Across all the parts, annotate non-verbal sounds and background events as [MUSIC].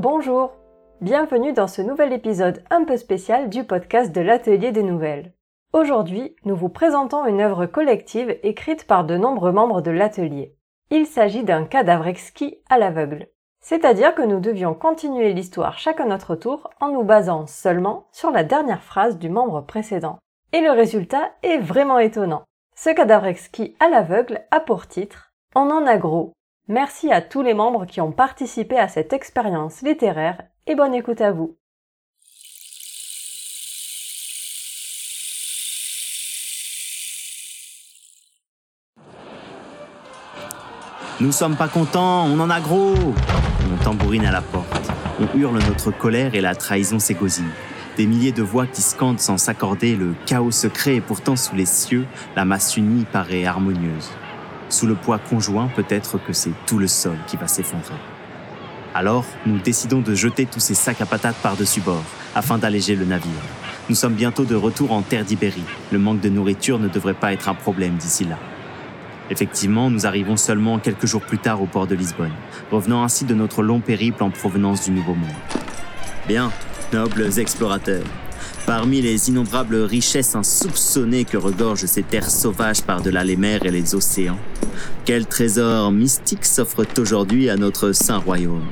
Bonjour, bienvenue dans ce nouvel épisode un peu spécial du podcast de l'Atelier des Nouvelles. Aujourd'hui, nous vous présentons une œuvre collective écrite par de nombreux membres de l'atelier. Il s'agit d'un cadavre exquis à l'aveugle. C'est-à-dire que nous devions continuer l'histoire chacun notre tour en nous basant seulement sur la dernière phrase du membre précédent. Et le résultat est vraiment étonnant. Ce cadavre exquis à l'aveugle a pour titre On en a gros. Merci à tous les membres qui ont participé à cette expérience littéraire et bonne écoute à vous. Nous sommes pas contents, on en a gros On tambourine à la porte. On hurle notre colère et la trahison s'égosille. Des milliers de voix qui scandent sans s'accorder le chaos secret et pourtant sous les cieux, la masse unie paraît harmonieuse. Sous le poids conjoint, peut-être que c'est tout le sol qui va s'effondrer. Alors, nous décidons de jeter tous ces sacs à patates par-dessus bord, afin d'alléger le navire. Nous sommes bientôt de retour en terre d'Ibérie. Le manque de nourriture ne devrait pas être un problème d'ici là. Effectivement, nous arrivons seulement quelques jours plus tard au port de Lisbonne, revenant ainsi de notre long périple en provenance du Nouveau Monde. Bien, nobles explorateurs, parmi les innombrables richesses insoupçonnées que regorgent ces terres sauvages par-delà les mers et les océans, quel trésor mystique s'offre aujourd'hui à notre saint royaume?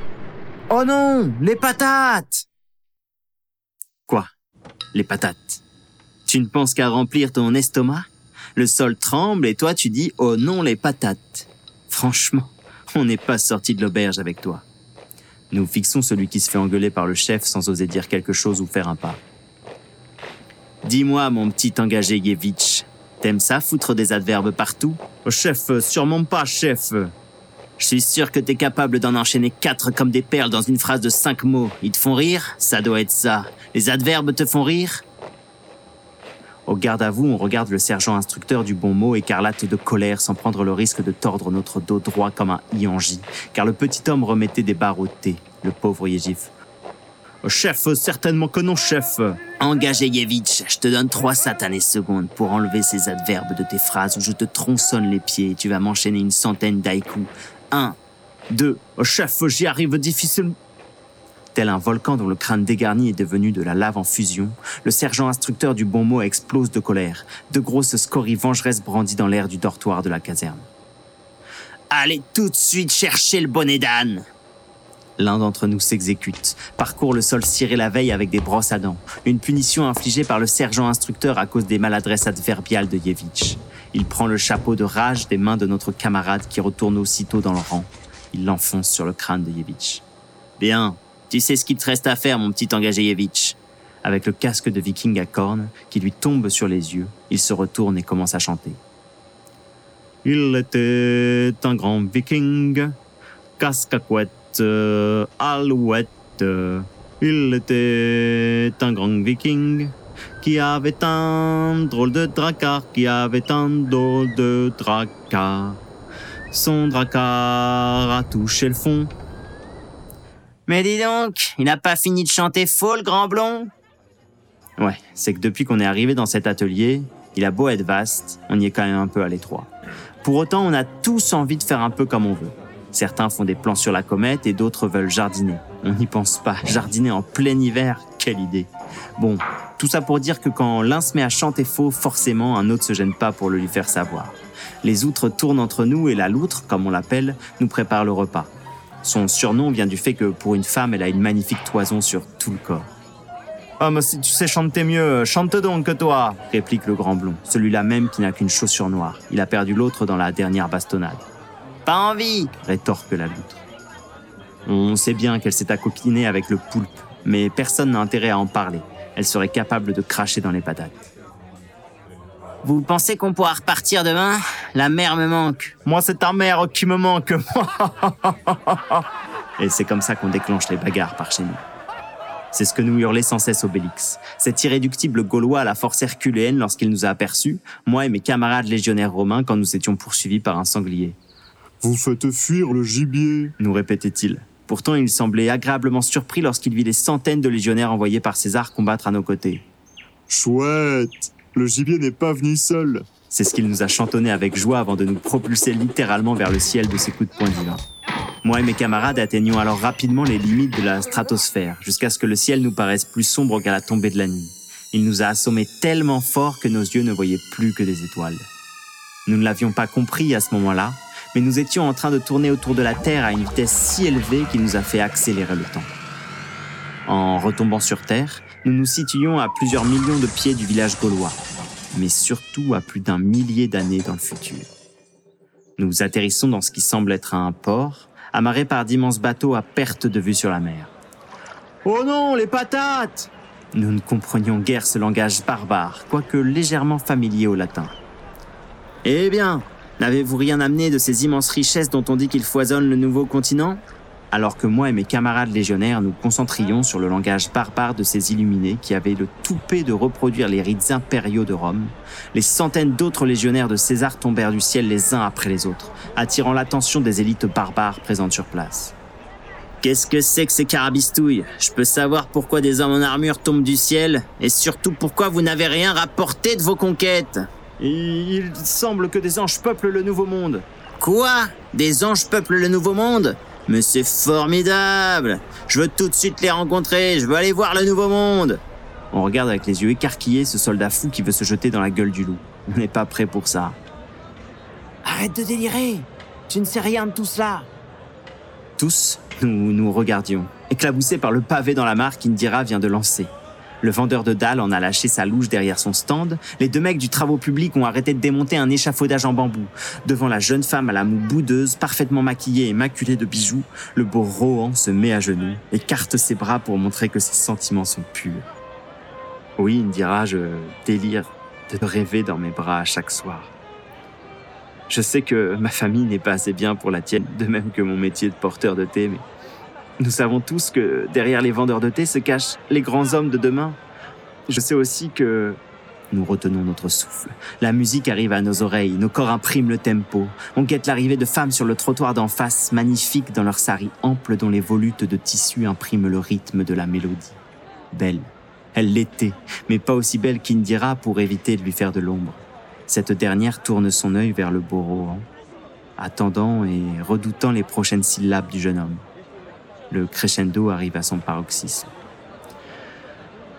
Oh non, les patates Quoi? Les patates? Tu ne penses qu'à remplir ton estomac? Le sol tremble et toi tu dis oh non les patates. Franchement, on n'est pas sorti de l'auberge avec toi. Nous fixons celui qui se fait engueuler par le chef sans oser dire quelque chose ou faire un pas. Dis-moi, mon petit engagé Yevitch, t'aimes ça foutre des adverbes partout? Oh, Chef, sûrement pas, chef. Je suis sûr que t'es capable d'en enchaîner quatre comme des perles dans une phrase de cinq mots. Ils te font rire? Ça doit être ça. Les adverbes te font rire? Au garde à vous, on regarde le sergent instructeur du bon mot écarlate de colère sans prendre le risque de tordre notre dos droit comme un iangi, car le petit homme remettait des barres au thé, le pauvre Yégif. Chef, certainement que non, chef. Engagé Yevitch, je te donne trois satanées secondes pour enlever ces adverbes de tes phrases où je te tronçonne les pieds et tu vas m'enchaîner une centaine d'haïkus. Un, deux, oh, chef, j'y arrive difficilement. Tel un volcan dont le crâne dégarni est devenu de la lave en fusion, le sergent instructeur du bon mot explose de colère, de grosses scories vengeresses brandies dans l'air du dortoir de la caserne. Allez tout de suite chercher le bonnet d'âne L'un d'entre nous s'exécute, parcourt le sol ciré la veille avec des brosses à dents, une punition infligée par le sergent instructeur à cause des maladresses adverbiales de Yevitch. Il prend le chapeau de rage des mains de notre camarade qui retourne aussitôt dans le rang. Il l'enfonce sur le crâne de Yevitch. Bien, tu sais ce qu'il te reste à faire, mon petit Engagéevitch. Avec le casque de viking à cornes qui lui tombe sur les yeux, il se retourne et commence à chanter. Il était un grand viking, casque à couette, alouette. Il était un grand viking qui avait un drôle de dracard, qui avait un drôle de dracard. Son dracard a touché le fond, mais dis donc, il n'a pas fini de chanter faux, le grand blond? Ouais, c'est que depuis qu'on est arrivé dans cet atelier, il a beau être vaste, on y est quand même un peu à l'étroit. Pour autant, on a tous envie de faire un peu comme on veut. Certains font des plans sur la comète et d'autres veulent jardiner. On n'y pense pas. Jardiner en plein hiver, quelle idée. Bon, tout ça pour dire que quand l'un se met à chanter faux, forcément, un autre se gêne pas pour le lui faire savoir. Les outres tournent entre nous et la loutre, comme on l'appelle, nous prépare le repas. Son surnom vient du fait que pour une femme, elle a une magnifique toison sur tout le corps. Ah, mais si tu sais chanter mieux, chante donc que toi, réplique le grand blond, celui-là même qui n'a qu'une chaussure noire. Il a perdu l'autre dans la dernière bastonnade. Pas envie, rétorque la loutre. On sait bien qu'elle s'est accoquinée avec le poulpe, mais personne n'a intérêt à en parler. Elle serait capable de cracher dans les patates. Vous pensez qu'on pourra repartir demain? La mer me manque. Moi, c'est ta mère qui me manque. [LAUGHS] Et c'est comme ça qu'on déclenche les bagarres par chez nous. C'est ce que nous hurlait sans cesse Obélix. Cet irréductible Gaulois à la force herculéenne lorsqu'il nous a aperçus, moi et mes camarades légionnaires romains quand nous étions poursuivis par un sanglier. Vous faites fuir le gibier, nous répétait-il. Pourtant, il semblait agréablement surpris lorsqu'il vit les centaines de légionnaires envoyés par César combattre à nos côtés. Chouette le gibier n'est pas venu seul. C'est ce qu'il nous a chantonné avec joie avant de nous propulser littéralement vers le ciel de ses coups de poing divins. Moi et mes camarades atteignions alors rapidement les limites de la stratosphère, jusqu'à ce que le ciel nous paraisse plus sombre qu'à la tombée de la nuit. Il nous a assommés tellement fort que nos yeux ne voyaient plus que des étoiles. Nous ne l'avions pas compris à ce moment-là, mais nous étions en train de tourner autour de la Terre à une vitesse si élevée qu'il nous a fait accélérer le temps. En retombant sur Terre, nous nous situions à plusieurs millions de pieds du village gaulois, mais surtout à plus d'un millier d'années dans le futur. Nous atterrissons dans ce qui semble être un port, amarré par d'immenses bateaux à perte de vue sur la mer. Oh non, les patates Nous ne comprenions guère ce langage barbare, quoique légèrement familier au latin. Eh bien, n'avez-vous rien amené de ces immenses richesses dont on dit qu'il foisonne le nouveau continent? Alors que moi et mes camarades légionnaires nous concentrions sur le langage barbare de ces illuminés qui avaient le toupet de reproduire les rites impériaux de Rome, les centaines d'autres légionnaires de César tombèrent du ciel les uns après les autres, attirant l'attention des élites barbares présentes sur place. Qu'est-ce que c'est que ces carabistouilles? Je peux savoir pourquoi des hommes en armure tombent du ciel et surtout pourquoi vous n'avez rien rapporté de vos conquêtes? Il semble que des anges peuplent le Nouveau Monde. Quoi? Des anges peuplent le Nouveau Monde? Mais c'est formidable Je veux tout de suite les rencontrer, je veux aller voir le nouveau monde On regarde avec les yeux écarquillés ce soldat fou qui veut se jeter dans la gueule du loup. On n'est pas prêt pour ça. Arrête de délirer Tu ne sais rien de tout cela Tous, nous nous regardions, éclaboussés par le pavé dans la mare qu'Indira vient de lancer. Le vendeur de dalles en a lâché sa louche derrière son stand. Les deux mecs du travaux public ont arrêté de démonter un échafaudage en bambou. Devant la jeune femme à la moue boudeuse, parfaitement maquillée et maculée de bijoux, le beau Rohan se met à genoux, écarte ses bras pour montrer que ses sentiments sont purs. Oui, Indira, je délire de rêver dans mes bras à chaque soir. Je sais que ma famille n'est pas assez bien pour la tienne, de même que mon métier de porteur de thé, mais nous savons tous que derrière les vendeurs de thé se cachent les grands hommes de demain. Je sais aussi que nous retenons notre souffle. La musique arrive à nos oreilles, nos corps impriment le tempo. On guette l'arrivée de femmes sur le trottoir d'en face, magnifiques dans leurs saris amples dont les volutes de tissu impriment le rythme de la mélodie. Belle. Elle l'était, mais pas aussi belle qu'Indira pour éviter de lui faire de l'ombre. Cette dernière tourne son œil vers le beau Rohan, attendant et redoutant les prochaines syllabes du jeune homme le crescendo arrive à son paroxysme.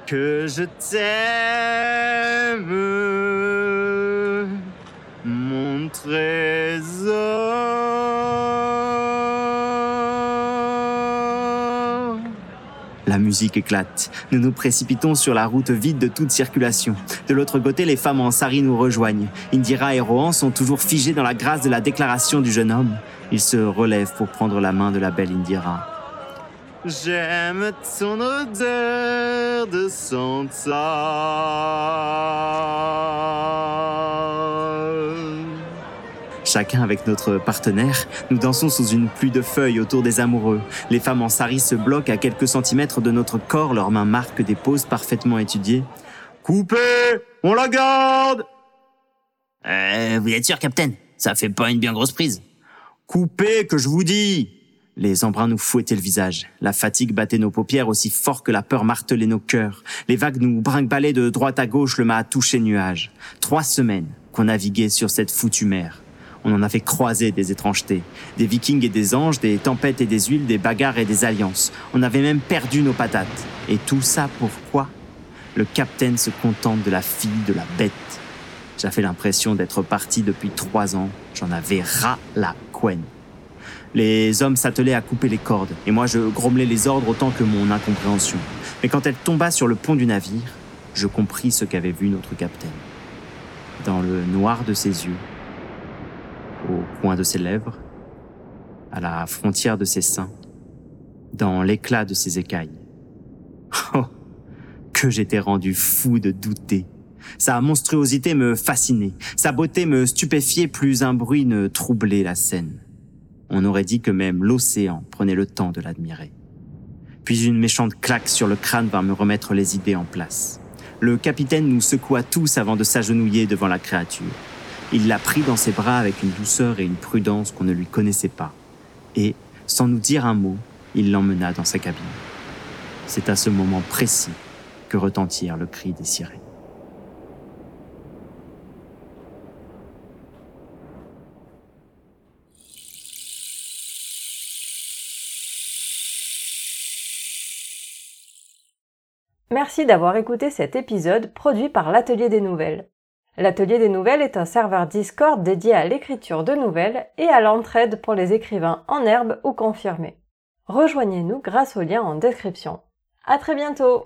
Que je t'aime, mon trésor. La musique éclate. Nous nous précipitons sur la route vide de toute circulation. De l'autre côté, les femmes en sari nous rejoignent. Indira et Rohan sont toujours figés dans la grâce de la déclaration du jeune homme. Ils se relèvent pour prendre la main de la belle Indira. J'aime ton odeur de Santa. Chacun avec notre partenaire, nous dansons sous une pluie de feuilles autour des amoureux. Les femmes en sari se bloquent à quelques centimètres de notre corps, leurs mains marquent des poses parfaitement étudiées. Coupez On la garde euh, Vous êtes sûr, Capitaine? Ça fait pas une bien grosse prise. Coupez, que je vous dis les embruns nous fouettaient le visage. La fatigue battait nos paupières aussi fort que la peur martelait nos cœurs. Les vagues nous brinque de droite à gauche le mât touché nuage. Trois semaines qu'on naviguait sur cette foutue mer. On en avait croisé des étrangetés. Des vikings et des anges, des tempêtes et des huiles, des bagarres et des alliances. On avait même perdu nos patates. Et tout ça pourquoi? Le capitaine se contente de la fille de la bête. J'avais l'impression d'être parti depuis trois ans. J'en avais ras la couenne. Les hommes s'attelaient à couper les cordes, et moi je grommelais les ordres autant que mon incompréhension. Mais quand elle tomba sur le pont du navire, je compris ce qu'avait vu notre capitaine. Dans le noir de ses yeux, au coin de ses lèvres, à la frontière de ses seins, dans l'éclat de ses écailles. [LAUGHS] Oh, que j'étais rendu fou de douter. Sa monstruosité me fascinait, sa beauté me stupéfiait, plus un bruit ne troublait la scène. On aurait dit que même l'océan prenait le temps de l'admirer. Puis une méchante claque sur le crâne vint me remettre les idées en place. Le capitaine nous secoua tous avant de s'agenouiller devant la créature. Il la prit dans ses bras avec une douceur et une prudence qu'on ne lui connaissait pas. Et, sans nous dire un mot, il l'emmena dans sa cabine. C'est à ce moment précis que retentirent le cri des sirènes. Merci d'avoir écouté cet épisode produit par l'Atelier des Nouvelles. L'Atelier des Nouvelles est un serveur Discord dédié à l'écriture de nouvelles et à l'entraide pour les écrivains en herbe ou confirmés. Rejoignez-nous grâce au lien en description. À très bientôt!